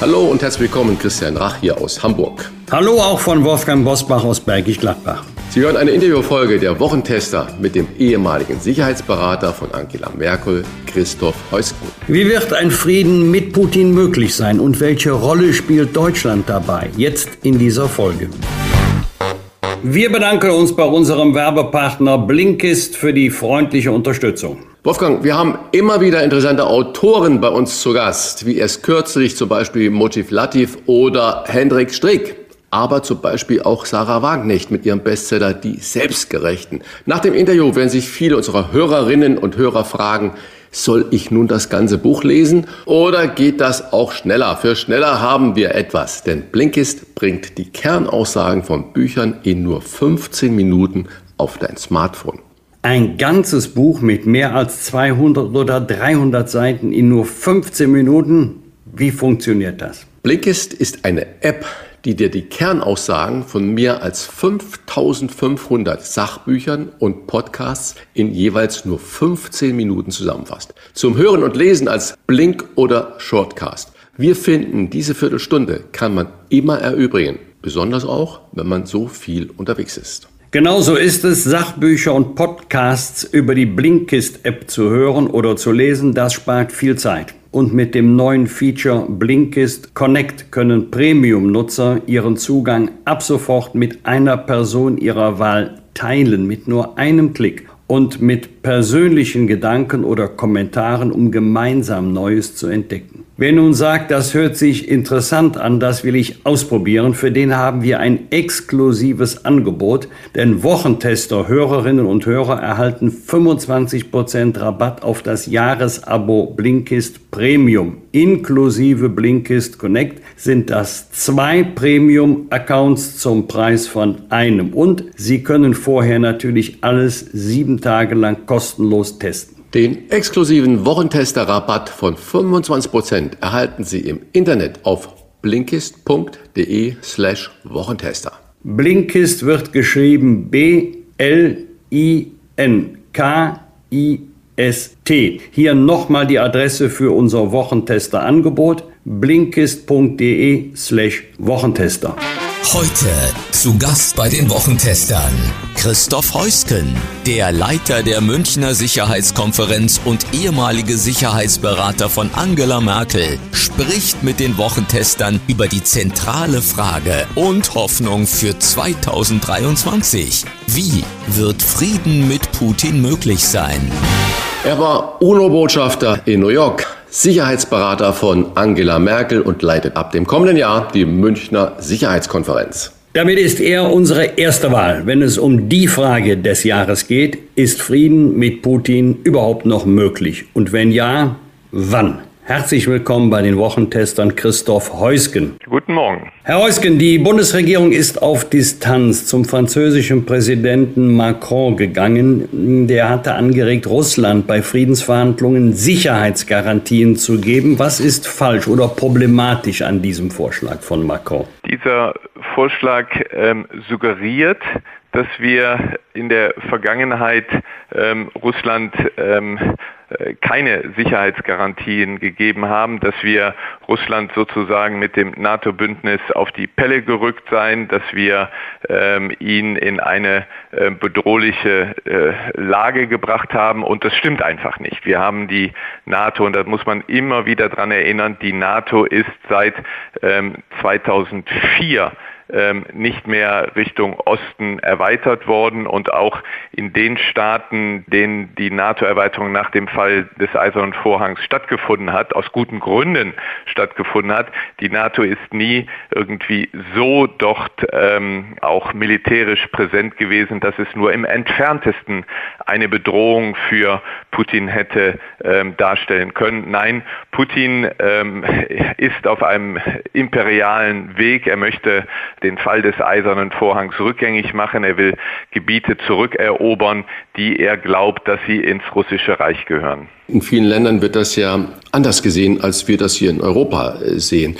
Hallo und herzlich willkommen, Christian Rach hier aus Hamburg. Hallo auch von Wolfgang Bosbach aus Bergisch Gladbach. Sie hören eine Interviewfolge der Wochentester mit dem ehemaligen Sicherheitsberater von Angela Merkel, Christoph Heusken. Wie wird ein Frieden mit Putin möglich sein und welche Rolle spielt Deutschland dabei? Jetzt in dieser Folge. Wir bedanken uns bei unserem Werbepartner Blinkist für die freundliche Unterstützung. Wolfgang, wir haben immer wieder interessante Autoren bei uns zu Gast, wie erst kürzlich zum Beispiel Motiv Latif oder Hendrik Strick. Aber zum Beispiel auch Sarah Wagenknecht mit ihrem Bestseller Die Selbstgerechten. Nach dem Interview werden sich viele unserer Hörerinnen und Hörer fragen, soll ich nun das ganze Buch lesen oder geht das auch schneller? Für schneller haben wir etwas, denn Blinkist bringt die Kernaussagen von Büchern in nur 15 Minuten auf dein Smartphone. Ein ganzes Buch mit mehr als 200 oder 300 Seiten in nur 15 Minuten. Wie funktioniert das? Blinkist ist eine App, die dir die Kernaussagen von mehr als 5500 Sachbüchern und Podcasts in jeweils nur 15 Minuten zusammenfasst. Zum Hören und Lesen als Blink oder Shortcast. Wir finden, diese Viertelstunde kann man immer erübrigen, besonders auch, wenn man so viel unterwegs ist. Genauso ist es, Sachbücher und Podcasts über die Blinkist-App zu hören oder zu lesen. Das spart viel Zeit. Und mit dem neuen Feature Blinkist Connect können Premium-Nutzer ihren Zugang ab sofort mit einer Person ihrer Wahl teilen, mit nur einem Klick und mit persönlichen Gedanken oder Kommentaren, um gemeinsam Neues zu entdecken. Wer nun sagt, das hört sich interessant an, das will ich ausprobieren, für den haben wir ein exklusives Angebot, denn Wochentester, Hörerinnen und Hörer erhalten 25% Rabatt auf das Jahresabo Blinkist Premium. Inklusive Blinkist Connect sind das zwei Premium-Accounts zum Preis von einem und Sie können vorher natürlich alles sieben Tage lang kostenlos testen. Den exklusiven Wochentester-Rabatt von 25% erhalten Sie im Internet auf blinkist.de slash Wochentester. Blinkist wird geschrieben B-L-I-N-K-I-S-T. Hier nochmal die Adresse für unser Wochentester-Angebot blinkist.de slash Wochentester. Heute zu Gast bei den Wochentestern Christoph Heusken, der Leiter der Münchner Sicherheitskonferenz und ehemalige Sicherheitsberater von Angela Merkel, spricht mit den Wochentestern über die zentrale Frage und Hoffnung für 2023. Wie wird Frieden mit Putin möglich sein? Er war UNO-Botschafter in New York, Sicherheitsberater von Angela Merkel und leitet ab dem kommenden Jahr die Münchner Sicherheitskonferenz. Damit ist er unsere erste Wahl, wenn es um die Frage des Jahres geht, ist Frieden mit Putin überhaupt noch möglich? Und wenn ja, wann? Herzlich willkommen bei den Wochentestern Christoph Heusgen. Guten Morgen. Herr Heusgen, die Bundesregierung ist auf Distanz zum französischen Präsidenten Macron gegangen. Der hatte angeregt, Russland bei Friedensverhandlungen Sicherheitsgarantien zu geben. Was ist falsch oder problematisch an diesem Vorschlag von Macron? Dieser Vorschlag ähm, suggeriert, dass wir in der Vergangenheit ähm, Russland ähm, äh, keine Sicherheitsgarantien gegeben haben, dass wir Russland sozusagen mit dem NATO-Bündnis auf die Pelle gerückt seien, dass wir ähm, ihn in eine äh, bedrohliche äh, Lage gebracht haben. Und das stimmt einfach nicht. Wir haben die NATO, und da muss man immer wieder dran erinnern, die NATO ist seit ähm, 2004 ähm, nicht mehr Richtung Osten erweitert worden und auch in den Staaten, denen die NATO-Erweiterung nach dem Fall des Eisernen Vorhangs stattgefunden hat, aus guten Gründen stattgefunden hat. Die NATO ist nie irgendwie so dort ähm, auch militärisch präsent gewesen, dass es nur im entferntesten eine Bedrohung für Putin hätte ähm, darstellen können. Nein, Putin ähm, ist auf einem imperialen Weg. Er möchte den Fall des Eisernen Vorhangs rückgängig machen. Er will Gebiete zurückerobern, die er glaubt, dass sie ins russische Reich gehören. In vielen Ländern wird das ja anders gesehen, als wir das hier in Europa äh, sehen.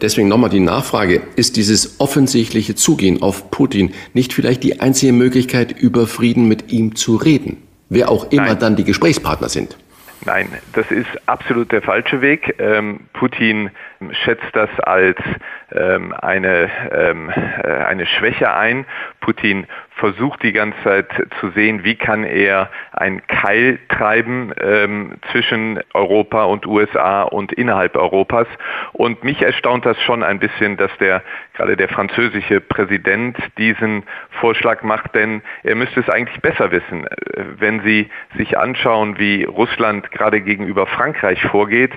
Deswegen nochmal die Nachfrage, ist dieses offensichtliche Zugehen auf Putin nicht vielleicht die einzige Möglichkeit, über Frieden mit ihm zu reden? Wer auch immer Nein. dann die Gesprächspartner sind. Nein, das ist absolut der falsche Weg. Ähm, Putin schätzt das als ähm, eine, ähm, äh, eine Schwäche ein. Putin versucht die ganze Zeit zu sehen, wie kann er ein Keil treiben ähm, zwischen Europa und USA und innerhalb Europas. Und mich erstaunt das schon ein bisschen, dass der gerade der französische Präsident diesen Vorschlag macht, denn er müsste es eigentlich besser wissen. Wenn Sie sich anschauen, wie Russland gerade gegenüber Frankreich vorgeht,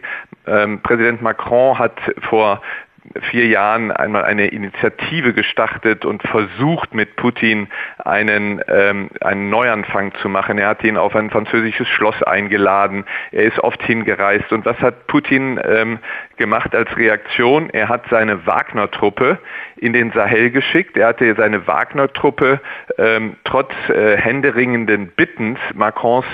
ähm, Präsident Macron hat vor vier Jahren einmal eine Initiative gestartet und versucht mit Putin einen, ähm, einen Neuanfang zu machen. Er hat ihn auf ein französisches Schloss eingeladen. Er ist oft hingereist. Und was hat Putin ähm, gemacht als Reaktion? Er hat seine Wagner-Truppe in den Sahel geschickt. Er hatte seine Wagner-Truppe ähm, trotz äh, händeringenden Bittens Macrons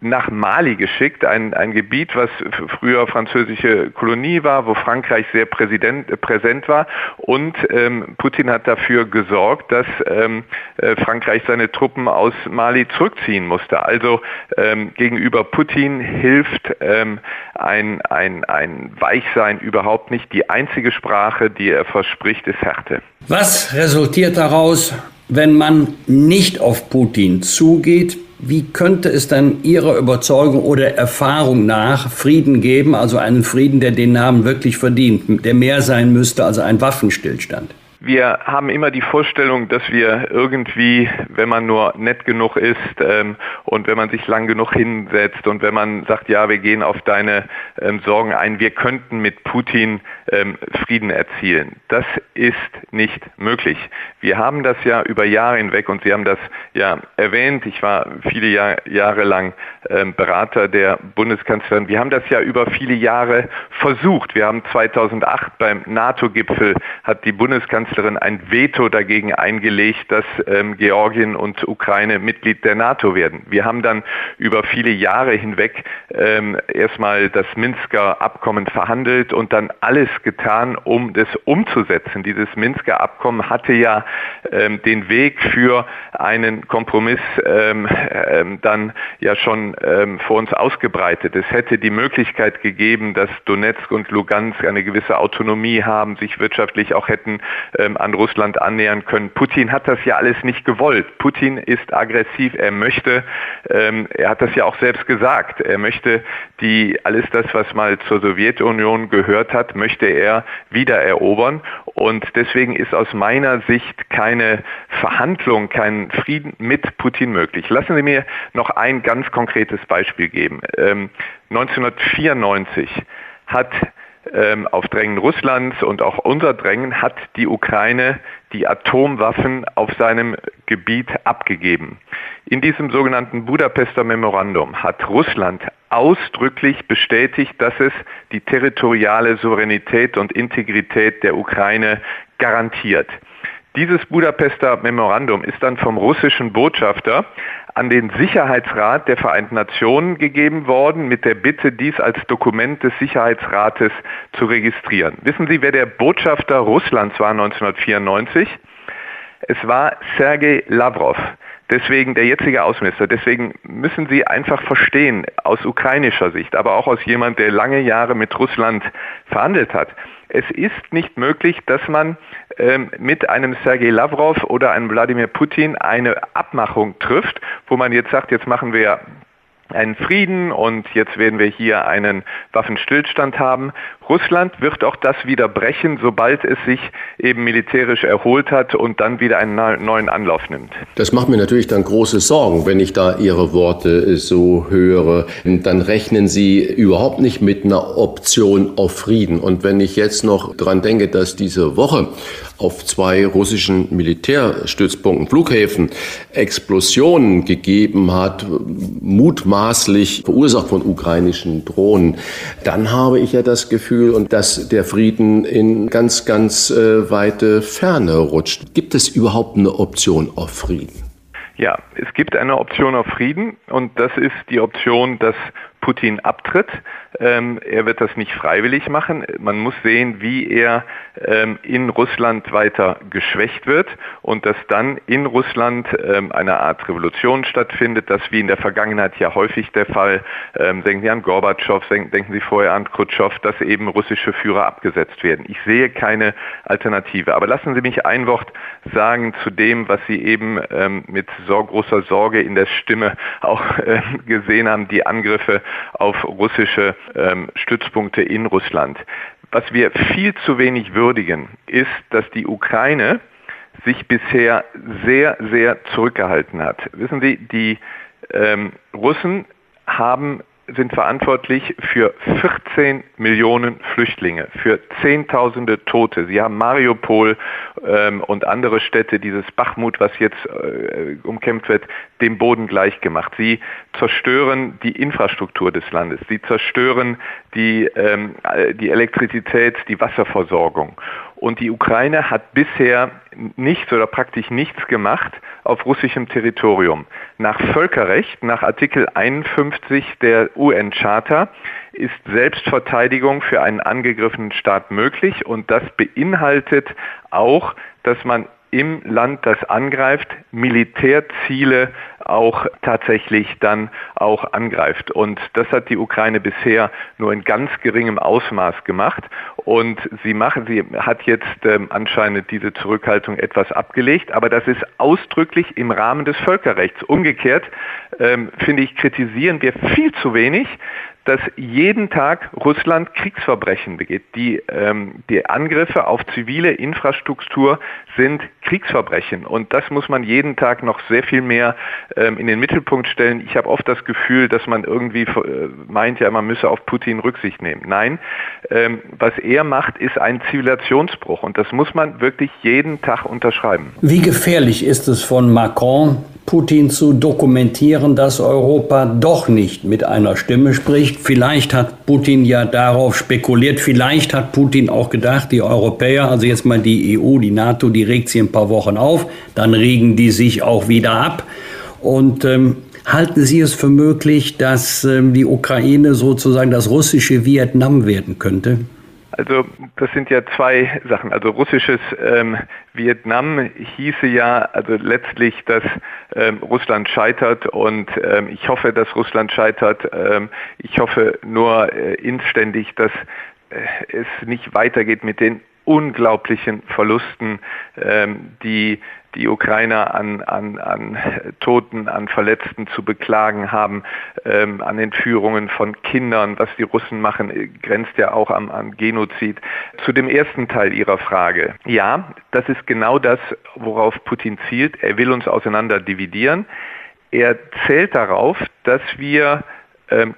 nach Mali geschickt, ein, ein Gebiet, was früher französische Kolonie war, wo Frankreich sehr präsident, äh, präsent war. Und ähm, Putin hat dafür gesorgt, dass ähm, äh, Frankreich seine Truppen aus Mali zurückziehen musste. Also ähm, gegenüber Putin hilft ähm, ein, ein, ein Weichsein überhaupt nicht. Die einzige Sprache, die er verspricht, ist Härte. Was resultiert daraus, wenn man nicht auf Putin zugeht? Wie könnte es dann Ihrer Überzeugung oder Erfahrung nach Frieden geben, also einen Frieden, der den Namen wirklich verdient, der mehr sein müsste als ein Waffenstillstand? Wir haben immer die Vorstellung, dass wir irgendwie, wenn man nur nett genug ist ähm, und wenn man sich lang genug hinsetzt und wenn man sagt, ja, wir gehen auf deine ähm, Sorgen ein, wir könnten mit Putin ähm, Frieden erzielen. Das ist nicht möglich. Wir haben das ja über Jahre hinweg und Sie haben das ja erwähnt. Ich war viele Jahr, Jahre lang ähm, Berater der Bundeskanzlerin. Wir haben das ja über viele Jahre versucht. Wir haben 2008 beim NATO-Gipfel hat die Bundeskanzlerin Bundeskanzlerin ein Veto dagegen eingelegt, dass ähm, Georgien und Ukraine Mitglied der NATO werden. Wir haben dann über viele Jahre hinweg ähm, erstmal das Minsker Abkommen verhandelt und dann alles getan, um das umzusetzen. Dieses Minsker Abkommen hatte ja ähm, den Weg für einen Kompromiss ähm, ähm, dann ja schon ähm, vor uns ausgebreitet. Es hätte die Möglichkeit gegeben, dass Donetsk und Lugansk eine gewisse Autonomie haben, sich wirtschaftlich auch hätten an Russland annähern können. Putin hat das ja alles nicht gewollt. Putin ist aggressiv, er möchte, ähm, er hat das ja auch selbst gesagt, er möchte die, alles das, was mal zur Sowjetunion gehört hat, möchte er wiedererobern. Und deswegen ist aus meiner Sicht keine Verhandlung, kein Frieden mit Putin möglich. Lassen Sie mir noch ein ganz konkretes Beispiel geben. Ähm, 1994 hat ähm, auf Drängen Russlands und auch unser Drängen hat die Ukraine die Atomwaffen auf seinem Gebiet abgegeben. In diesem sogenannten Budapester Memorandum hat Russland ausdrücklich bestätigt, dass es die territoriale Souveränität und Integrität der Ukraine garantiert. Dieses Budapester Memorandum ist dann vom russischen Botschafter an den Sicherheitsrat der Vereinten Nationen gegeben worden mit der Bitte, dies als Dokument des Sicherheitsrates zu registrieren. Wissen Sie, wer der Botschafter Russlands war 1994? Es war Sergei Lavrov. Deswegen der jetzige Außenminister. Deswegen müssen Sie einfach verstehen, aus ukrainischer Sicht, aber auch aus jemand, der lange Jahre mit Russland verhandelt hat. Es ist nicht möglich, dass man mit einem Sergei Lavrov oder einem Wladimir Putin eine Abmachung trifft, wo man jetzt sagt, jetzt machen wir einen Frieden und jetzt werden wir hier einen Waffenstillstand haben. Russland wird auch das wieder brechen, sobald es sich eben militärisch erholt hat und dann wieder einen neuen Anlauf nimmt. Das macht mir natürlich dann große Sorgen, wenn ich da Ihre Worte so höre. Dann rechnen Sie überhaupt nicht mit einer Option auf Frieden. Und wenn ich jetzt noch dran denke, dass diese Woche auf zwei russischen Militärstützpunkten, Flughäfen, Explosionen gegeben hat, mutmaßlich verursacht von ukrainischen Drohnen, dann habe ich ja das Gefühl, und dass der Frieden in ganz, ganz äh, weite Ferne rutscht. Gibt es überhaupt eine Option auf Frieden? Ja, es gibt eine Option auf Frieden und das ist die Option, dass Putin abtritt. Ähm, er wird das nicht freiwillig machen. Man muss sehen, wie er ähm, in Russland weiter geschwächt wird und dass dann in Russland ähm, eine Art Revolution stattfindet, das wie in der Vergangenheit ja häufig der Fall, ähm, denken Sie an Gorbatschow, denken Sie vorher an Khrushchev, dass eben russische Führer abgesetzt werden. Ich sehe keine Alternative. Aber lassen Sie mich ein Wort sagen zu dem, was Sie eben ähm, mit so großer Sorge in der Stimme auch äh, gesehen haben, die Angriffe auf russische ähm, Stützpunkte in Russland. Was wir viel zu wenig würdigen, ist, dass die Ukraine sich bisher sehr, sehr zurückgehalten hat. Wissen Sie, die ähm, Russen haben sind verantwortlich für 14 Millionen Flüchtlinge, für Zehntausende Tote. Sie haben Mariupol ähm, und andere Städte, dieses Bachmut, was jetzt äh, umkämpft wird, dem Boden gleichgemacht. Sie zerstören die Infrastruktur des Landes. Sie zerstören die, ähm, die Elektrizität, die Wasserversorgung. Und die Ukraine hat bisher nichts oder praktisch nichts gemacht auf russischem Territorium. Nach Völkerrecht, nach Artikel 51 der UN-Charta, ist Selbstverteidigung für einen angegriffenen Staat möglich und das beinhaltet auch, dass man im Land, das angreift, Militärziele auch tatsächlich dann auch angreift. Und das hat die Ukraine bisher nur in ganz geringem Ausmaß gemacht. Und sie machen, sie hat jetzt ähm, anscheinend diese Zurückhaltung etwas abgelegt, aber das ist ausdrücklich im Rahmen des Völkerrechts. Umgekehrt, ähm, finde ich, kritisieren wir viel zu wenig, dass jeden Tag Russland Kriegsverbrechen begeht. Die, ähm, die Angriffe auf zivile Infrastruktur sind Kriegsverbrechen und das muss man jeden Tag noch sehr viel mehr in den Mittelpunkt stellen. Ich habe oft das Gefühl, dass man irgendwie äh, meint, ja, man müsse auf Putin Rücksicht nehmen. Nein, ähm, was er macht, ist ein Zivilisationsbruch und das muss man wirklich jeden Tag unterschreiben. Wie gefährlich ist es von Macron, Putin zu dokumentieren, dass Europa doch nicht mit einer Stimme spricht. Vielleicht hat Putin ja darauf spekuliert, vielleicht hat Putin auch gedacht, die Europäer, also jetzt mal die EU, die NATO, die regt sie ein paar Wochen auf, dann regen die sich auch wieder ab. Und ähm, halten Sie es für möglich, dass ähm, die Ukraine sozusagen das russische Vietnam werden könnte? Also das sind ja zwei Sachen. Also russisches ähm, Vietnam hieße ja also letztlich, dass ähm, Russland scheitert und ähm, ich hoffe, dass Russland scheitert. Ähm, ich hoffe nur äh, inständig, dass äh, es nicht weitergeht mit den unglaublichen Verlusten, ähm, die die Ukrainer an, an, an Toten, an Verletzten zu beklagen haben, ähm, an Entführungen von Kindern, was die Russen machen, grenzt ja auch am, am Genozid. Zu dem ersten Teil Ihrer Frage. Ja, das ist genau das, worauf Putin zielt. Er will uns auseinander dividieren. Er zählt darauf, dass wir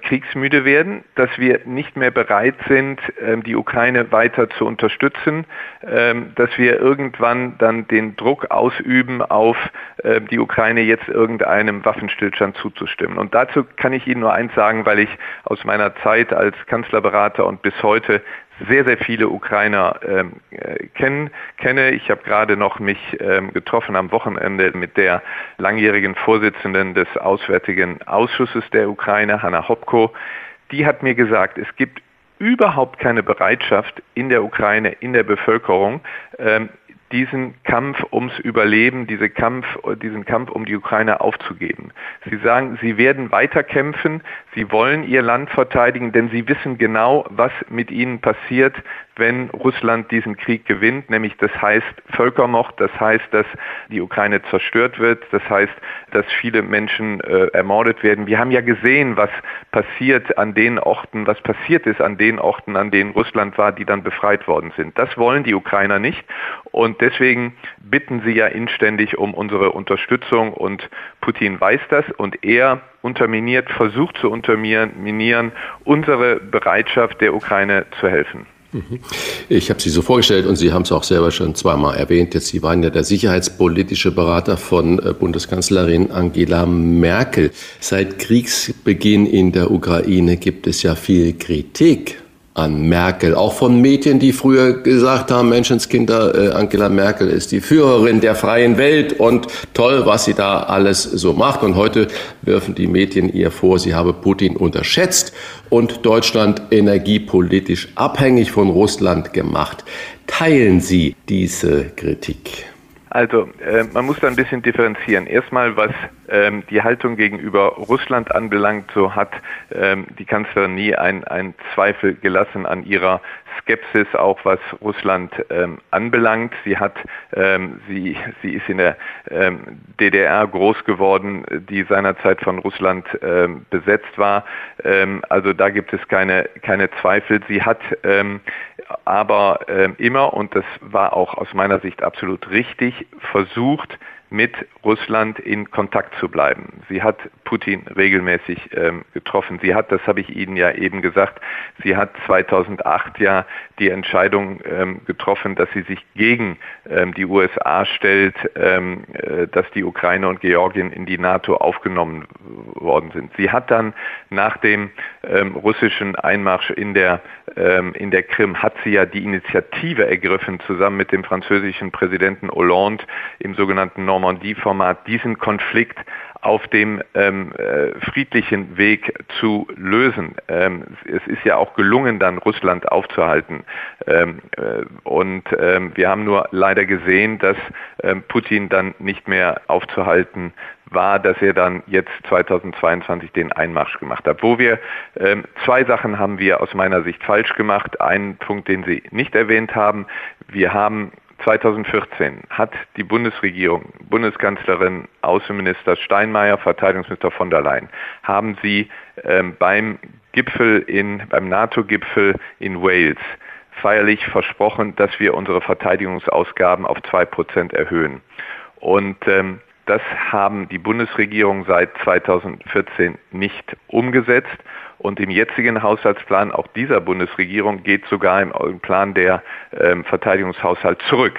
kriegsmüde werden, dass wir nicht mehr bereit sind, ähm, die Ukraine weiter zu unterstützen, ähm, dass wir irgendwann dann den Druck ausüben, auf die Ukraine jetzt irgendeinem Waffenstillstand zuzustimmen. Und dazu kann ich Ihnen nur eins sagen, weil ich aus meiner Zeit als Kanzlerberater und bis heute sehr, sehr viele Ukrainer ähm, äh, kennen, kenne. Ich habe gerade noch mich ähm, getroffen am Wochenende mit der langjährigen Vorsitzenden des Auswärtigen Ausschusses der Ukraine, Hanna Hopko. Die hat mir gesagt, es gibt überhaupt keine Bereitschaft in der Ukraine, in der Bevölkerung, ähm, diesen Kampf ums Überleben, diese Kampf, diesen Kampf um die Ukraine aufzugeben. Sie sagen, sie werden weiterkämpfen, Sie wollen ihr Land verteidigen, denn sie wissen genau, was mit ihnen passiert, wenn Russland diesen Krieg gewinnt, nämlich das heißt Völkermord, das heißt, dass die Ukraine zerstört wird, das heißt, dass viele Menschen äh, ermordet werden. Wir haben ja gesehen, was passiert an den Orten, was passiert ist an den Orten, an denen Russland war, die dann befreit worden sind. Das wollen die Ukrainer nicht und deswegen bitten sie ja inständig um unsere Unterstützung und Putin weiß das und er unterminiert, versucht zu unterminieren unsere Bereitschaft der Ukraine zu helfen. Mhm. Ich habe Sie so vorgestellt und Sie haben es auch selber schon zweimal erwähnt. Jetzt, Sie waren ja der sicherheitspolitische Berater von äh, Bundeskanzlerin Angela Merkel. Seit Kriegsbeginn in der Ukraine gibt es ja viel Kritik an Merkel, auch von Medien, die früher gesagt haben, Menschenskinder, äh, Angela Merkel ist die Führerin der freien Welt und toll, was sie da alles so macht. Und heute werfen die Medien ihr vor, sie habe Putin unterschätzt und Deutschland energiepolitisch abhängig von Russland gemacht. Teilen Sie diese Kritik? Also äh, man muss da ein bisschen differenzieren. Erstmal, was ähm, die Haltung gegenüber Russland anbelangt, so hat ähm, die Kanzlerin nie einen Zweifel gelassen an ihrer Skepsis, auch was Russland ähm, anbelangt. Sie hat, ähm, sie, sie ist in der ähm, DDR groß geworden, die seinerzeit von Russland ähm, besetzt war. Also da gibt es keine, keine Zweifel. Sie hat aber ähm, immer, und das war auch aus meiner Sicht absolut richtig, versucht, mit Russland in Kontakt zu bleiben. Sie hat Putin regelmäßig ähm, getroffen. Sie hat, das habe ich Ihnen ja eben gesagt, sie hat 2008 ja die Entscheidung ähm, getroffen, dass sie sich gegen ähm, die USA stellt, ähm, äh, dass die Ukraine und Georgien in die NATO aufgenommen worden sind. Sie hat dann nach dem ähm, russischen Einmarsch in der, ähm, in der Krim, hat sie ja die Initiative ergriffen, zusammen mit dem französischen Präsidenten Hollande im sogenannten Normandie-Format, diesen Konflikt auf dem ähm, äh, friedlichen Weg zu lösen. Ähm, es ist ja auch gelungen, dann Russland aufzuhalten. Ähm, äh, und ähm, wir haben nur leider gesehen, dass ähm, Putin dann nicht mehr aufzuhalten war, dass er dann jetzt 2022 den Einmarsch gemacht hat. Wo wir ähm, zwei Sachen haben wir aus meiner Sicht falsch gemacht. Einen Punkt, den Sie nicht erwähnt haben. Wir haben 2014 hat die Bundesregierung, Bundeskanzlerin, Außenminister Steinmeier, Verteidigungsminister von der Leyen, haben sie ähm, beim Gipfel in, beim NATO-Gipfel in Wales feierlich versprochen, dass wir unsere Verteidigungsausgaben auf zwei Prozent erhöhen. Und ähm, das haben die Bundesregierung seit 2014 nicht umgesetzt. Und im jetzigen Haushaltsplan auch dieser Bundesregierung geht sogar im Plan der ähm, Verteidigungshaushalt zurück.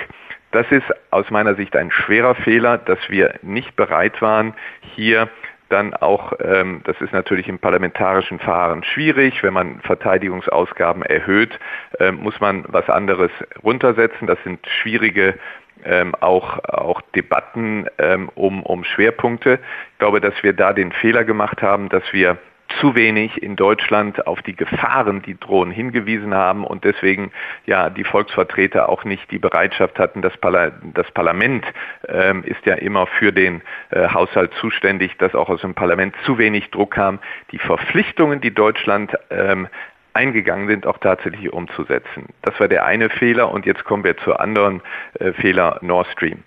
Das ist aus meiner Sicht ein schwerer Fehler, dass wir nicht bereit waren, hier dann auch, ähm, das ist natürlich im parlamentarischen Verfahren schwierig, wenn man Verteidigungsausgaben erhöht, äh, muss man was anderes runtersetzen. Das sind schwierige ähm, auch, auch Debatten ähm, um, um Schwerpunkte. Ich glaube, dass wir da den Fehler gemacht haben, dass wir zu wenig in Deutschland auf die Gefahren, die drohen, hingewiesen haben und deswegen ja die Volksvertreter auch nicht die Bereitschaft hatten. Das, Parla das Parlament ähm, ist ja immer für den äh, Haushalt zuständig, dass auch aus dem Parlament zu wenig Druck kam. Die Verpflichtungen, die Deutschland ähm, eingegangen sind, auch tatsächlich umzusetzen. Das war der eine Fehler und jetzt kommen wir zur anderen äh, Fehler Nord Stream.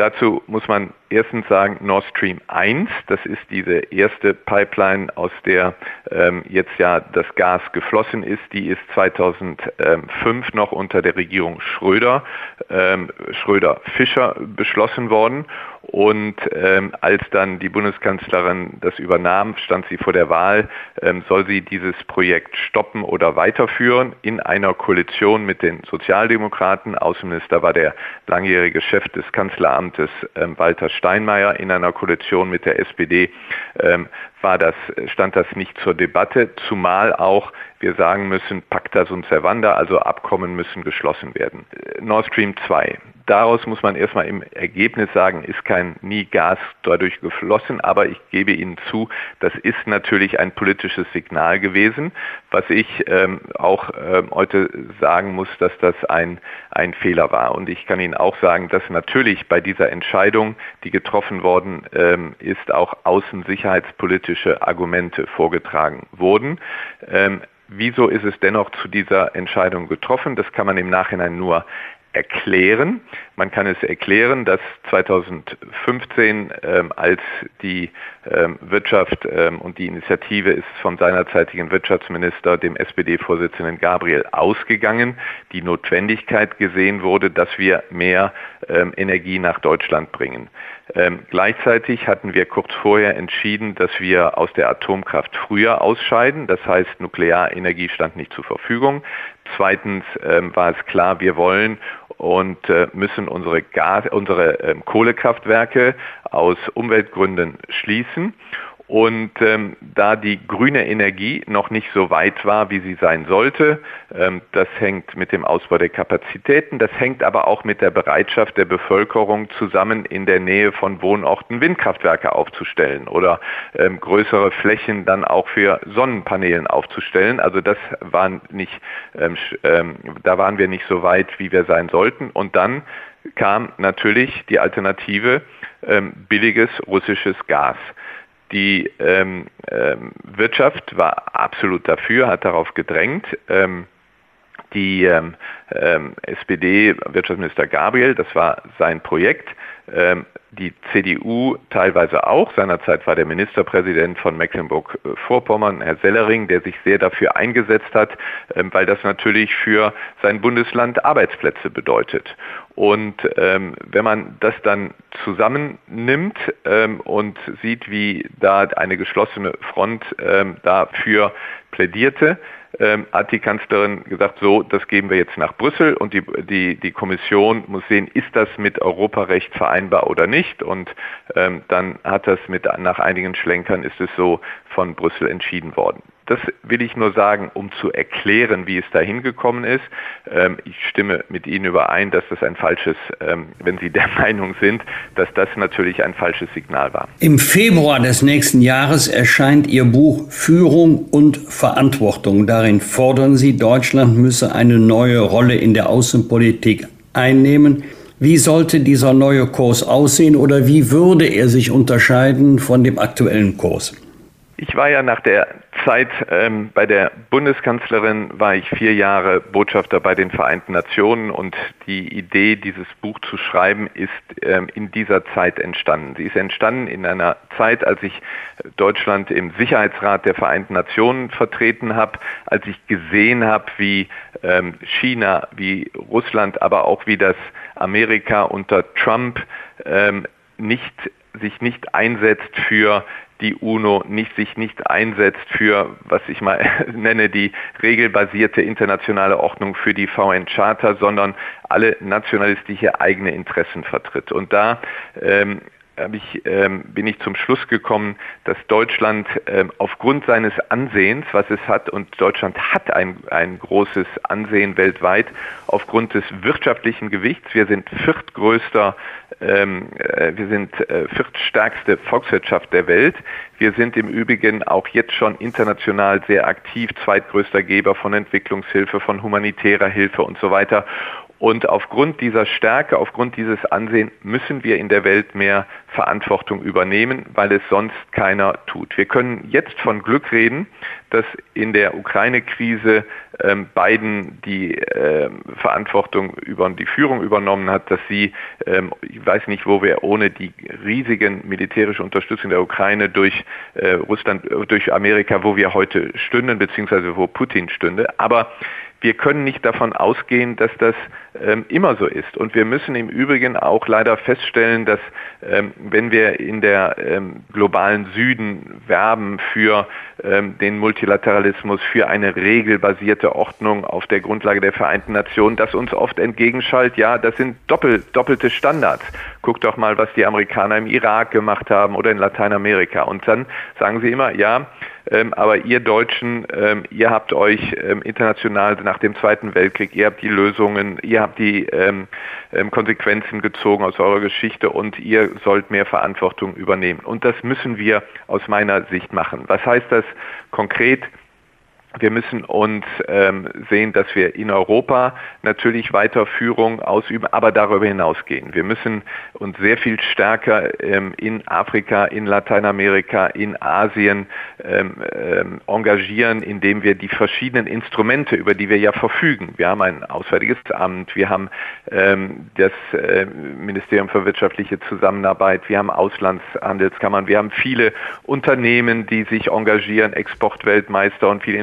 Dazu muss man erstens sagen, Nord Stream 1, das ist diese erste Pipeline, aus der ähm, jetzt ja das Gas geflossen ist, die ist 2005 noch unter der Regierung Schröder, ähm, Schröder-Fischer beschlossen worden und ähm, als dann die Bundeskanzlerin das übernahm, stand sie vor der Wahl, ähm, soll sie dieses Projekt stoppen oder weiterführen in einer Koalition mit den Sozialdemokraten. Außenminister war der langjährige Chef des Kanzleramtes ähm, Walter Steinmeier. In einer Koalition mit der SPD ähm, war das, stand das nicht zur Debatte, zumal auch wir sagen müssen, Pacta sunt servanda, also Abkommen müssen geschlossen werden. Nord Stream 2. daraus muss man erstmal im Ergebnis sagen, ist kein nie Gas dadurch geflossen, aber ich gebe Ihnen zu, das ist natürlich ein politisches Signal gewesen, was ich ähm, auch ähm, heute sagen muss, dass das ein, ein Fehler war. Und ich kann Ihnen auch sagen, dass natürlich bei dieser Entscheidung, die getroffen worden ähm, ist, auch außensicherheitspolitische Argumente vorgetragen wurden. Ähm, Wieso ist es dennoch zu dieser Entscheidung getroffen? Das kann man im Nachhinein nur erklären. Man kann es erklären, dass 2015, ähm, als die ähm, Wirtschaft ähm, und die Initiative ist vom seinerzeitigen Wirtschaftsminister, dem SPD-Vorsitzenden Gabriel, ausgegangen, die Notwendigkeit gesehen wurde, dass wir mehr ähm, Energie nach Deutschland bringen. Ähm, gleichzeitig hatten wir kurz vorher entschieden, dass wir aus der Atomkraft früher ausscheiden. Das heißt, Nuklearenergie stand nicht zur Verfügung. Zweitens ähm, war es klar, wir wollen und äh, müssen unsere, Gas, unsere ähm, Kohlekraftwerke aus Umweltgründen schließen. Und ähm, da die grüne Energie noch nicht so weit war, wie sie sein sollte, ähm, das hängt mit dem Ausbau der Kapazitäten, das hängt aber auch mit der Bereitschaft der Bevölkerung zusammen in der Nähe von Wohnorten Windkraftwerke aufzustellen oder ähm, größere Flächen dann auch für Sonnenpanelen aufzustellen. Also das waren nicht, ähm, ähm, da waren wir nicht so weit, wie wir sein sollten. Und dann kam natürlich die Alternative ähm, billiges russisches Gas. Die ähm, ähm, Wirtschaft war absolut dafür, hat darauf gedrängt. Ähm, die ähm, ähm, SPD-Wirtschaftsminister Gabriel, das war sein Projekt, die CDU teilweise auch. Seinerzeit war der Ministerpräsident von Mecklenburg-Vorpommern, Herr Sellering, der sich sehr dafür eingesetzt hat, ähm, weil das natürlich für sein Bundesland Arbeitsplätze bedeutet. Und ähm, wenn man das dann zusammennimmt ähm, und sieht, wie da eine geschlossene Front ähm, dafür plädierte, ähm, hat die Kanzlerin gesagt, so, das geben wir jetzt nach Brüssel und die, die, die Kommission muss sehen, ist das mit Europarecht vereinbar oder nicht. Und ähm, dann hat das mit, nach einigen Schlenkern ist es so von Brüssel entschieden worden. Das will ich nur sagen, um zu erklären, wie es dahin gekommen ist. Ähm, ich stimme mit Ihnen überein, dass das ein falsches, ähm, wenn Sie der Meinung sind, dass das natürlich ein falsches Signal war. Im Februar des nächsten Jahres erscheint Ihr Buch Führung und Verantwortung. Darin fordern Sie, Deutschland müsse eine neue Rolle in der Außenpolitik einnehmen. Wie sollte dieser neue Kurs aussehen oder wie würde er sich unterscheiden von dem aktuellen Kurs? Ich war ja nach der Zeit ähm, bei der Bundeskanzlerin, war ich vier Jahre Botschafter bei den Vereinten Nationen und die Idee, dieses Buch zu schreiben, ist ähm, in dieser Zeit entstanden. Sie ist entstanden in einer Zeit, als ich Deutschland im Sicherheitsrat der Vereinten Nationen vertreten habe, als ich gesehen habe, wie ähm, China, wie Russland, aber auch wie das Amerika unter Trump ähm, nicht sich nicht einsetzt für die UNO nicht, sich nicht einsetzt für, was ich mal nenne, die regelbasierte internationale Ordnung für die VN-Charta, sondern alle nationalistische eigene Interessen vertritt. Und da ähm, ich, ähm, bin ich zum Schluss gekommen, dass Deutschland ähm, aufgrund seines Ansehens, was es hat, und Deutschland hat ein, ein großes Ansehen weltweit, aufgrund des wirtschaftlichen Gewichts, wir sind viertgrößter, ähm, äh, wir sind äh, viertstärkste Volkswirtschaft der Welt. Wir sind im Übrigen auch jetzt schon international sehr aktiv, zweitgrößter Geber von Entwicklungshilfe, von humanitärer Hilfe und so weiter. Und aufgrund dieser Stärke, aufgrund dieses Ansehens müssen wir in der Welt mehr Verantwortung übernehmen, weil es sonst keiner tut. Wir können jetzt von Glück reden, dass in der Ukraine-Krise ähm, Biden die ähm, Verantwortung über die Führung übernommen hat, dass sie, ähm, ich weiß nicht, wo wir ohne die riesigen militärische Unterstützung der Ukraine durch äh, Russland, durch Amerika, wo wir heute stünden, beziehungsweise wo Putin stünde. Aber wir können nicht davon ausgehen, dass das ähm, immer so ist. Und wir müssen im Übrigen auch leider feststellen, dass ähm, wenn wir in der ähm, globalen Süden werben für ähm, den Multilateralismus, für eine regelbasierte Ordnung auf der Grundlage der Vereinten Nationen, dass uns oft entgegenschallt, ja, das sind doppel, doppelte Standards. Guck doch mal, was die Amerikaner im Irak gemacht haben oder in Lateinamerika. Und dann sagen sie immer, ja, ähm, aber ihr Deutschen, ähm, ihr habt euch ähm, international nach dem Zweiten Weltkrieg, ihr habt die Lösungen, ihr habt die ähm, ähm, Konsequenzen gezogen aus eurer Geschichte und ihr sollt mehr Verantwortung übernehmen. Und das müssen wir aus meiner Sicht machen. Was heißt das konkret? Wir müssen uns ähm, sehen, dass wir in Europa natürlich weiter Führung ausüben, aber darüber hinausgehen. Wir müssen uns sehr viel stärker ähm, in Afrika, in Lateinamerika, in Asien ähm, ähm, engagieren, indem wir die verschiedenen Instrumente, über die wir ja verfügen. Wir haben ein Auswärtiges Amt, wir haben ähm, das äh, Ministerium für wirtschaftliche Zusammenarbeit, wir haben Auslandshandelskammern, wir haben viele Unternehmen, die sich engagieren, Exportweltmeister und viele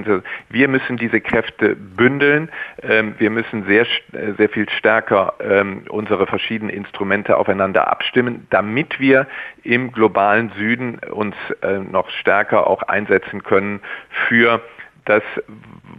wir müssen diese Kräfte bündeln. Ähm, wir müssen sehr, sehr viel stärker ähm, unsere verschiedenen Instrumente aufeinander abstimmen, damit wir im globalen Süden uns äh, noch stärker auch einsetzen können für das,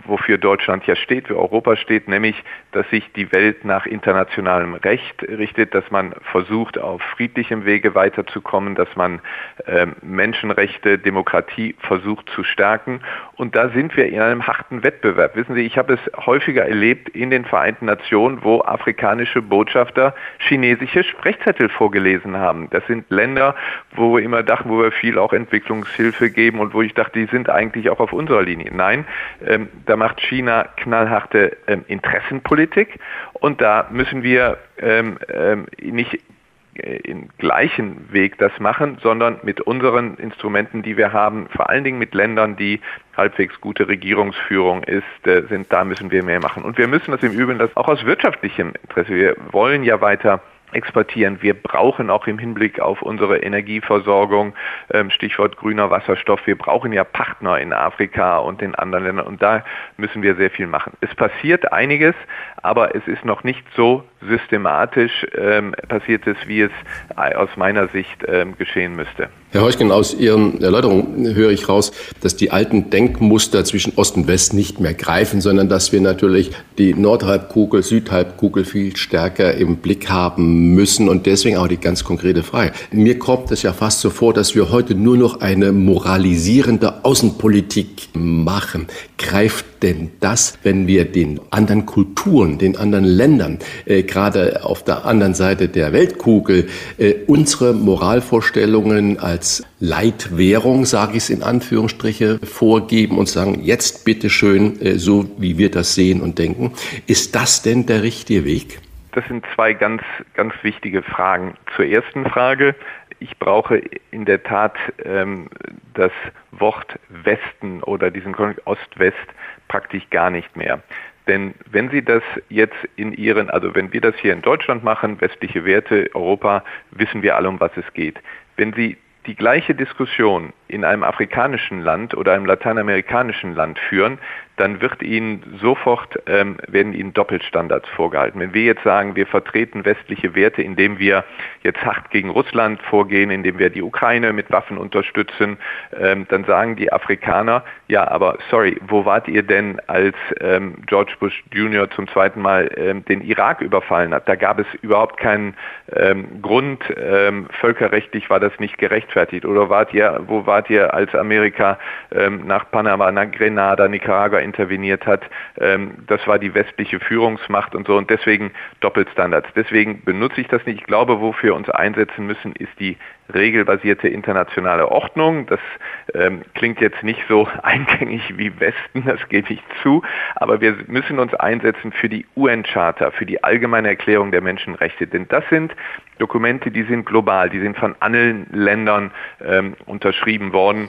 wofür Deutschland ja steht, für Europa steht, nämlich, dass sich die Welt nach internationalem Recht richtet, dass man versucht, auf friedlichem Wege weiterzukommen, dass man äh, Menschenrechte, Demokratie versucht zu stärken. Und da sind wir in einem harten Wettbewerb. Wissen Sie, ich habe es häufiger erlebt in den Vereinten Nationen, wo afrikanische Botschafter chinesische Sprechzettel vorgelesen haben. Das sind Länder, wo wir immer dachten, wo wir viel auch Entwicklungshilfe geben und wo ich dachte, die sind eigentlich auch auf unserer Linie. Nein, ähm, da macht China knallharte ähm, Interessenpolitik und da müssen wir ähm, ähm, nicht äh, im gleichen Weg das machen, sondern mit unseren Instrumenten, die wir haben, vor allen Dingen mit Ländern, die halbwegs gute Regierungsführung ist, äh, sind, da müssen wir mehr machen. Und wir müssen das im Übrigen das auch aus wirtschaftlichem Interesse. Wir wollen ja weiter exportieren. Wir brauchen auch im Hinblick auf unsere Energieversorgung, ähm, Stichwort grüner Wasserstoff, wir brauchen ja Partner in Afrika und in anderen Ländern und da müssen wir sehr viel machen. Es passiert einiges, aber es ist noch nicht so systematisch ähm, passiert es, wie es aus meiner Sicht ähm, geschehen müsste. Herr Heuchgen, aus Ihren Erläuterungen höre ich raus, dass die alten Denkmuster zwischen Ost und West nicht mehr greifen, sondern dass wir natürlich die Nordhalbkugel, Südhalbkugel viel stärker im Blick haben müssen und deswegen auch die ganz konkrete Frage. Mir kommt es ja fast so vor, dass wir heute nur noch eine moralisierende Außenpolitik machen. Greift denn das, wenn wir den anderen Kulturen, den anderen Ländern, äh, gerade auf der anderen Seite der Weltkugel, äh, unsere Moralvorstellungen als Leitwährung, sage ich es in Anführungsstriche, vorgeben und sagen, jetzt bitteschön, äh, so wie wir das sehen und denken. Ist das denn der richtige Weg? Das sind zwei ganz, ganz wichtige Fragen. Zur ersten Frage, ich brauche in der Tat ähm, das Wort Westen oder diesen Ost-West praktisch gar nicht mehr. Denn wenn Sie das jetzt in Ihren, also wenn wir das hier in Deutschland machen, westliche Werte, Europa, wissen wir alle, um was es geht. Wenn Sie die gleiche Diskussion in einem afrikanischen Land oder einem lateinamerikanischen Land führen, dann wird ihnen sofort ähm, werden ihnen Doppelstandards vorgehalten. Wenn wir jetzt sagen, wir vertreten westliche Werte, indem wir jetzt hart gegen Russland vorgehen, indem wir die Ukraine mit Waffen unterstützen, ähm, dann sagen die Afrikaner, ja, aber sorry, wo wart ihr denn, als ähm, George Bush Jr. zum zweiten Mal ähm, den Irak überfallen hat? Da gab es überhaupt keinen ähm, Grund, ähm, völkerrechtlich war das nicht gerechtfertigt. Oder wart ihr, wo wart ihr, als Amerika nach Panama, nach Grenada, Nicaragua interveniert hat. Ähm, das war die westliche Führungsmacht und so und deswegen Doppelstandards. Deswegen benutze ich das nicht. Ich glaube, wofür wir uns einsetzen müssen, ist die regelbasierte internationale Ordnung. Das ähm, klingt jetzt nicht so eingängig wie Westen, das gebe ich zu, aber wir müssen uns einsetzen für die UN-Charta, für die allgemeine Erklärung der Menschenrechte, denn das sind Dokumente, die sind global, die sind von allen Ländern ähm, unterschrieben worden.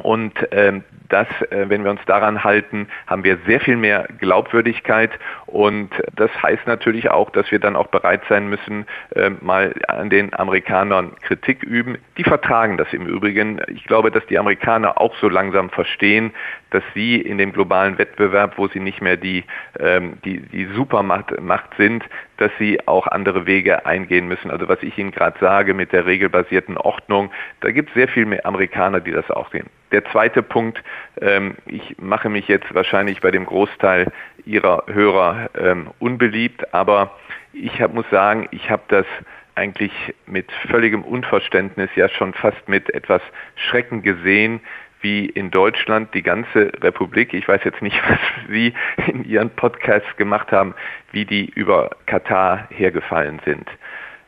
Und ähm, das, äh, wenn wir uns daran halten, haben wir sehr viel mehr Glaubwürdigkeit. Und das heißt natürlich auch, dass wir dann auch bereit sein müssen, äh, mal an den Amerikanern Kritik üben. Die vertragen das im Übrigen. Ich glaube, dass die Amerikaner auch so langsam verstehen, dass sie in dem globalen Wettbewerb, wo sie nicht mehr die, ähm, die, die Supermacht Macht sind, dass sie auch andere Wege eingehen müssen. Also was ich Ihnen gerade sage mit der regelbasierten Ordnung, da gibt es sehr viel mehr Amerikaner, die das auch sehen. Der zweite Punkt, ähm, ich mache mich jetzt wahrscheinlich bei dem Großteil Ihrer Hörer ähm, unbeliebt, aber ich hab, muss sagen, ich habe das eigentlich mit völligem Unverständnis, ja schon fast mit etwas Schrecken gesehen, wie in Deutschland die ganze Republik, ich weiß jetzt nicht, was Sie in Ihren Podcasts gemacht haben, wie die über Katar hergefallen sind.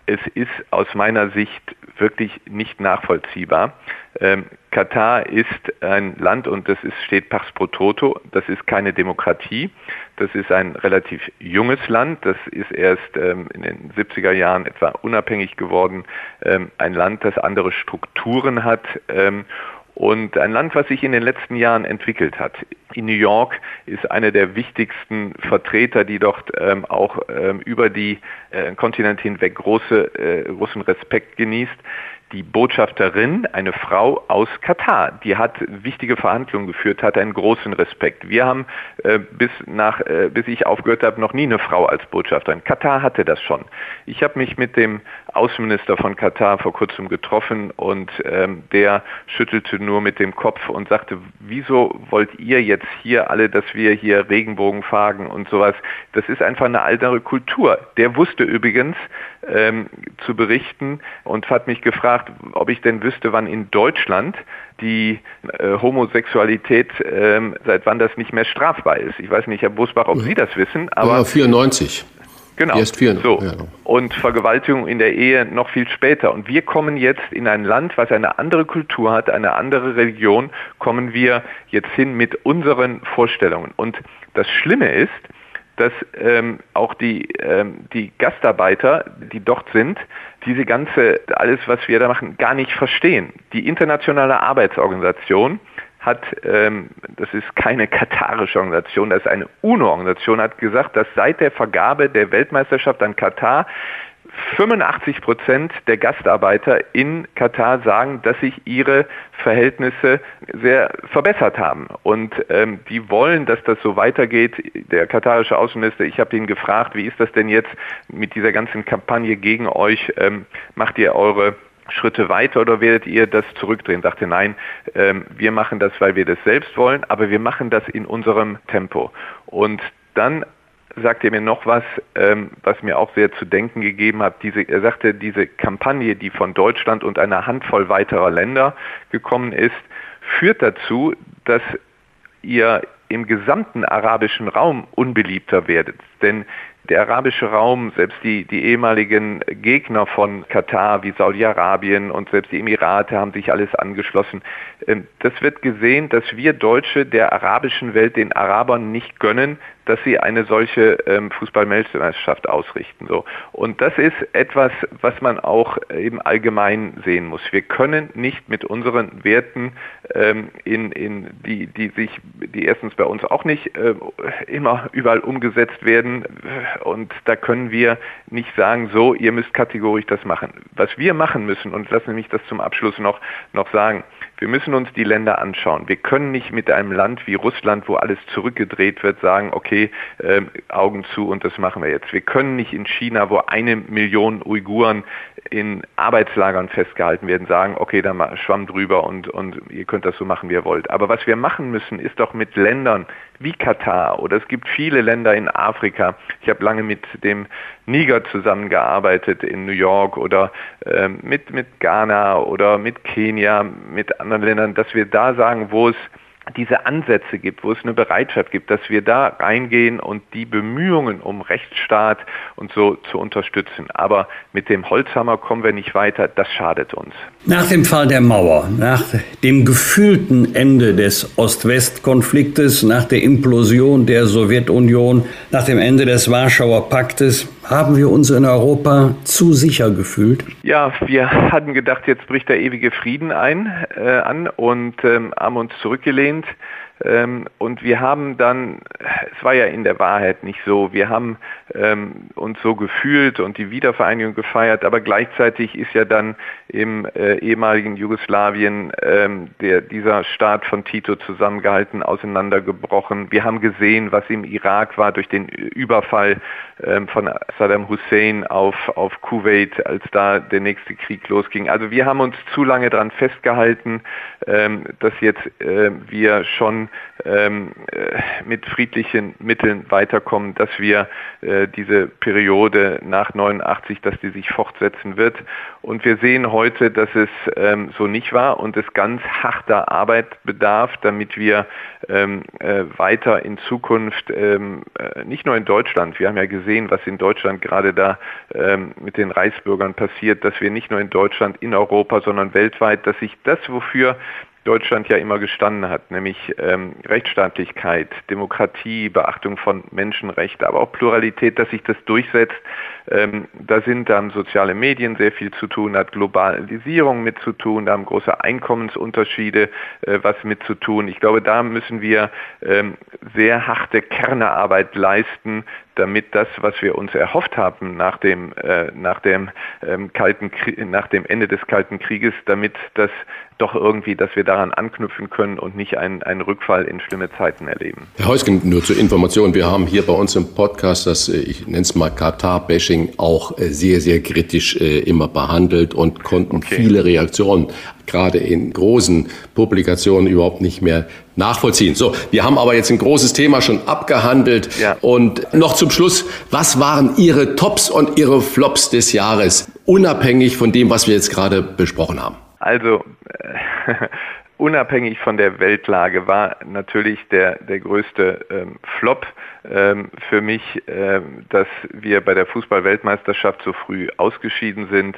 Es ist aus meiner Sicht wirklich nicht nachvollziehbar. Ähm, Katar ist ein Land und das ist, steht Pax pro Toto, das ist keine Demokratie, das ist ein relativ junges Land, das ist erst ähm, in den 70er Jahren etwa unabhängig geworden, ähm, ein Land, das andere Strukturen hat ähm, und ein Land, was sich in den letzten Jahren entwickelt hat. In New York ist einer der wichtigsten Vertreter, die dort ähm, auch ähm, über die äh, Kontinente hinweg große, äh, großen Respekt genießt die Botschafterin, eine Frau aus Katar, die hat wichtige Verhandlungen geführt, hat einen großen Respekt. Wir haben äh, bis nach, äh, bis ich aufgehört habe, noch nie eine Frau als Botschafterin. Katar hatte das schon. Ich habe mich mit dem Außenminister von Katar vor kurzem getroffen und ähm, der schüttelte nur mit dem Kopf und sagte, wieso wollt ihr jetzt hier alle, dass wir hier Regenbogen fahren und sowas? Das ist einfach eine andere Kultur. Der wusste übrigens ähm, zu berichten und hat mich gefragt, ob ich denn wüsste, wann in Deutschland die äh, Homosexualität, äh, seit wann das nicht mehr strafbar ist. Ich weiß nicht, Herr Busbach, ob Sie das wissen, aber... Ja, 94. Genau. Erst vier, so. Ja. Und Vergewaltigung in der Ehe noch viel später. Und wir kommen jetzt in ein Land, was eine andere Kultur hat, eine andere Religion, kommen wir jetzt hin mit unseren Vorstellungen. Und das Schlimme ist, dass ähm, auch die, ähm, die Gastarbeiter, die dort sind, diese ganze, alles, was wir da machen, gar nicht verstehen. Die Internationale Arbeitsorganisation hat, ähm, das ist keine katarische Organisation, das ist eine UNO-Organisation, hat gesagt, dass seit der Vergabe der Weltmeisterschaft an Katar 85 Prozent der Gastarbeiter in Katar sagen, dass sich ihre Verhältnisse sehr verbessert haben. Und ähm, die wollen, dass das so weitergeht. Der katarische Außenminister, ich habe ihn gefragt, wie ist das denn jetzt mit dieser ganzen Kampagne gegen euch? Ähm, macht ihr eure Schritte weiter oder werdet ihr das zurückdrehen? Sagte nein, ähm, wir machen das, weil wir das selbst wollen, aber wir machen das in unserem Tempo. Und dann sagt er mir noch was, ähm, was mir auch sehr zu denken gegeben hat. Diese, er sagte, diese Kampagne, die von Deutschland und einer Handvoll weiterer Länder gekommen ist, führt dazu, dass ihr im gesamten arabischen Raum unbeliebter werdet. Denn der arabische Raum, selbst die, die ehemaligen Gegner von Katar wie Saudi-Arabien und selbst die Emirate haben sich alles angeschlossen. Ähm, das wird gesehen, dass wir Deutsche der arabischen Welt den Arabern nicht gönnen, dass sie eine solche ähm, Fußball-Weltmeisterschaft ausrichten. So. Und das ist etwas, was man auch im Allgemeinen sehen muss. Wir können nicht mit unseren Werten, ähm, in, in die, die sich, die erstens bei uns auch nicht äh, immer überall umgesetzt werden, und da können wir nicht sagen, so, ihr müsst kategorisch das machen. Was wir machen müssen, und lassen Sie mich das zum Abschluss noch, noch sagen, wir müssen uns die Länder anschauen. Wir können nicht mit einem Land wie Russland, wo alles zurückgedreht wird, sagen, okay, äh, Augen zu und das machen wir jetzt. Wir können nicht in China, wo eine Million Uiguren in Arbeitslagern festgehalten werden, sagen, okay, dann schwamm drüber und, und ihr könnt das so machen, wie ihr wollt. Aber was wir machen müssen, ist doch mit Ländern wie Katar oder es gibt viele Länder in Afrika. Ich habe lange mit dem Niger zusammengearbeitet in New York oder äh, mit, mit Ghana oder mit Kenia, mit anderen Ländern, dass wir da sagen, wo es diese Ansätze gibt, wo es eine Bereitschaft gibt, dass wir da reingehen und die Bemühungen um Rechtsstaat und so zu unterstützen. Aber mit dem Holzhammer kommen wir nicht weiter, das schadet uns. Nach dem Fall der Mauer, nach dem gefühlten Ende des Ost-West-Konfliktes, nach der Implosion der Sowjetunion, nach dem Ende des Warschauer Paktes, haben wir uns in Europa zu sicher gefühlt? Ja, wir hatten gedacht, jetzt bricht der ewige Frieden ein äh, an und ähm, haben uns zurückgelehnt. Ähm, und wir haben dann, es war ja in der Wahrheit nicht so, wir haben ähm, uns so gefühlt und die Wiedervereinigung gefeiert, aber gleichzeitig ist ja dann im äh, ehemaligen Jugoslawien ähm, der, dieser Staat von Tito zusammengehalten, auseinandergebrochen. Wir haben gesehen, was im Irak war durch den Überfall ähm, von Saddam Hussein auf, auf Kuwait, als da der nächste Krieg losging. Also wir haben uns zu lange daran festgehalten, ähm, dass jetzt äh, wir schon ähm, äh, mit friedlichen Mitteln weiterkommen, dass wir äh, diese Periode nach 89, dass die sich fortsetzen wird. Und wir sehen heute, dass es ähm, so nicht war und es ganz harter Arbeit bedarf, damit wir ähm, äh, weiter in Zukunft, ähm, äh, nicht nur in Deutschland, wir haben ja gesehen, was in Deutschland gerade da ähm, mit den Reichsbürgern passiert, dass wir nicht nur in Deutschland, in Europa, sondern weltweit, dass sich das, wofür Deutschland ja immer gestanden hat, nämlich ähm, Rechtsstaatlichkeit, Demokratie, Beachtung von Menschenrechten, aber auch Pluralität, dass sich das durchsetzt. Ähm, da sind dann soziale Medien sehr viel zu tun, hat Globalisierung mit zu tun, da haben große Einkommensunterschiede äh, was mit zu tun. Ich glaube, da müssen wir ähm, sehr harte Kernearbeit leisten, damit das, was wir uns erhofft haben nach dem, äh, nach dem, ähm, Kalten, nach dem Ende des Kalten Krieges, damit das doch irgendwie, dass wir daran anknüpfen können und nicht einen, einen Rückfall in schlimme Zeiten erleben. Herr Heusgen, nur zur Information, wir haben hier bei uns im Podcast das, äh, ich nenne es mal Katar-Bashing, auch äh, sehr, sehr kritisch äh, immer behandelt und konnten okay. viele Reaktionen gerade in großen Publikationen überhaupt nicht mehr nachvollziehen. So, wir haben aber jetzt ein großes Thema schon abgehandelt. Ja. Und noch zum Schluss, was waren Ihre Tops und Ihre Flops des Jahres, unabhängig von dem, was wir jetzt gerade besprochen haben? Also, unabhängig von der Weltlage war natürlich der, der größte ähm, Flop ähm, für mich, ähm, dass wir bei der Fußball-Weltmeisterschaft so früh ausgeschieden sind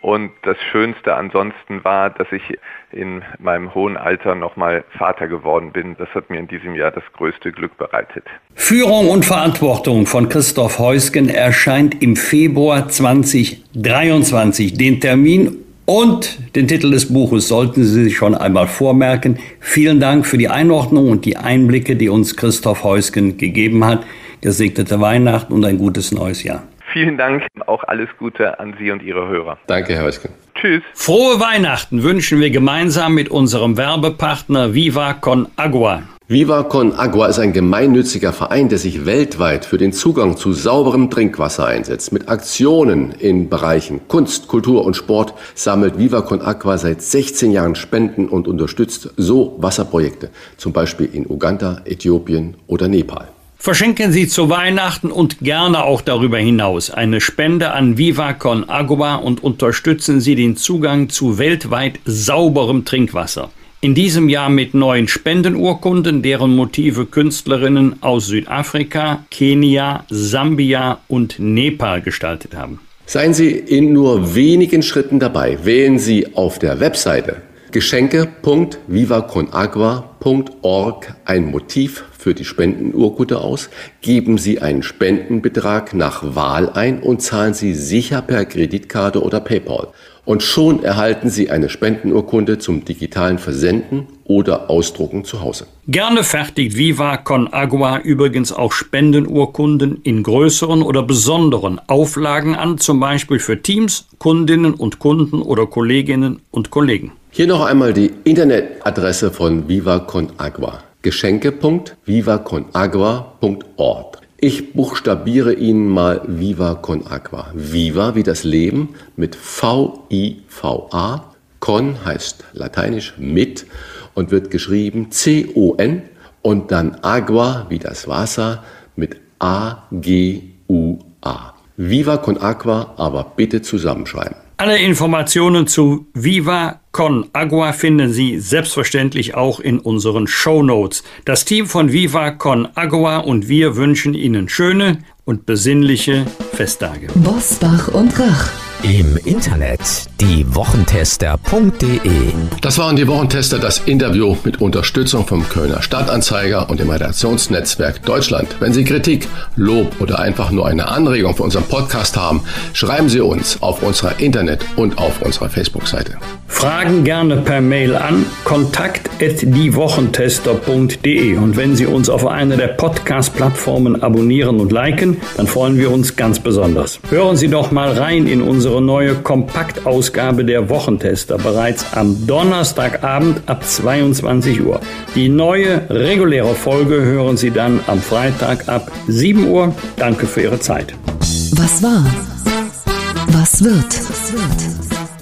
und das Schönste ansonsten war, dass ich in meinem hohen Alter nochmal Vater geworden bin. Das hat mir in diesem Jahr das größte Glück bereitet. Führung und Verantwortung von Christoph Heusgen erscheint im Februar 2023. Den Termin und den Titel des Buches sollten Sie sich schon einmal vormerken. Vielen Dank für die Einordnung und die Einblicke, die uns Christoph Heusgen gegeben hat. Gesegnete Weihnachten und ein gutes neues Jahr. Vielen Dank, auch alles Gute an Sie und Ihre Hörer. Danke, Herr Heusken. Tschüss. Frohe Weihnachten wünschen wir gemeinsam mit unserem Werbepartner Viva Con Agua. Viva Con Agua ist ein gemeinnütziger Verein, der sich weltweit für den Zugang zu sauberem Trinkwasser einsetzt. Mit Aktionen in Bereichen Kunst, Kultur und Sport sammelt Viva Con Agua seit 16 Jahren Spenden und unterstützt so Wasserprojekte, zum Beispiel in Uganda, Äthiopien oder Nepal. Verschenken Sie zu Weihnachten und gerne auch darüber hinaus eine Spende an Viva Con Agua und unterstützen Sie den Zugang zu weltweit sauberem Trinkwasser. In diesem Jahr mit neuen Spendenurkunden, deren Motive Künstlerinnen aus Südafrika, Kenia, Sambia und Nepal gestaltet haben. Seien Sie in nur wenigen Schritten dabei. Wählen Sie auf der Webseite geschenke.vivaconagua.org ein Motiv für die Spendenurkunde aus, geben Sie einen Spendenbetrag nach Wahl ein und zahlen Sie sicher per Kreditkarte oder PayPal. Und schon erhalten Sie eine Spendenurkunde zum digitalen Versenden oder Ausdrucken zu Hause. Gerne fertigt Viva Con Agua übrigens auch Spendenurkunden in größeren oder besonderen Auflagen an, zum Beispiel für Teams, Kundinnen und Kunden oder Kolleginnen und Kollegen. Hier noch einmal die Internetadresse von Viva Con Agua geschenke.vivaconagua.org. Ich buchstabiere Ihnen mal Viva Con Agua. Viva wie das Leben mit V-I-V-A. Con heißt lateinisch mit und wird geschrieben C-O-N und dann Agua wie das Wasser mit A-G-U-A. Viva Con Agua, aber bitte zusammenschreiben. Alle Informationen zu Viva Con Agua finden Sie selbstverständlich auch in unseren Show Notes. Das Team von Viva Con Agua und wir wünschen Ihnen schöne und besinnliche Festtage. Bosbach und Rach. Im Internet diewochentester.de. Das waren die Wochentester, das Interview mit Unterstützung vom Kölner Stadtanzeiger und dem Redaktionsnetzwerk Deutschland. Wenn Sie Kritik, Lob oder einfach nur eine Anregung für unseren Podcast haben, schreiben Sie uns auf unserer Internet- und auf unserer Facebook-Seite. Fragen gerne per Mail an kontakt@diewochentester.de und wenn Sie uns auf einer der Podcast-Plattformen abonnieren und liken, dann freuen wir uns ganz besonders. Hören Sie doch mal rein in unsere neue Kompaktausgabe der Wochentester bereits am Donnerstagabend ab 22 Uhr. Die neue reguläre Folge hören Sie dann am Freitag ab 7 Uhr. Danke für Ihre Zeit. Was war? Was wird?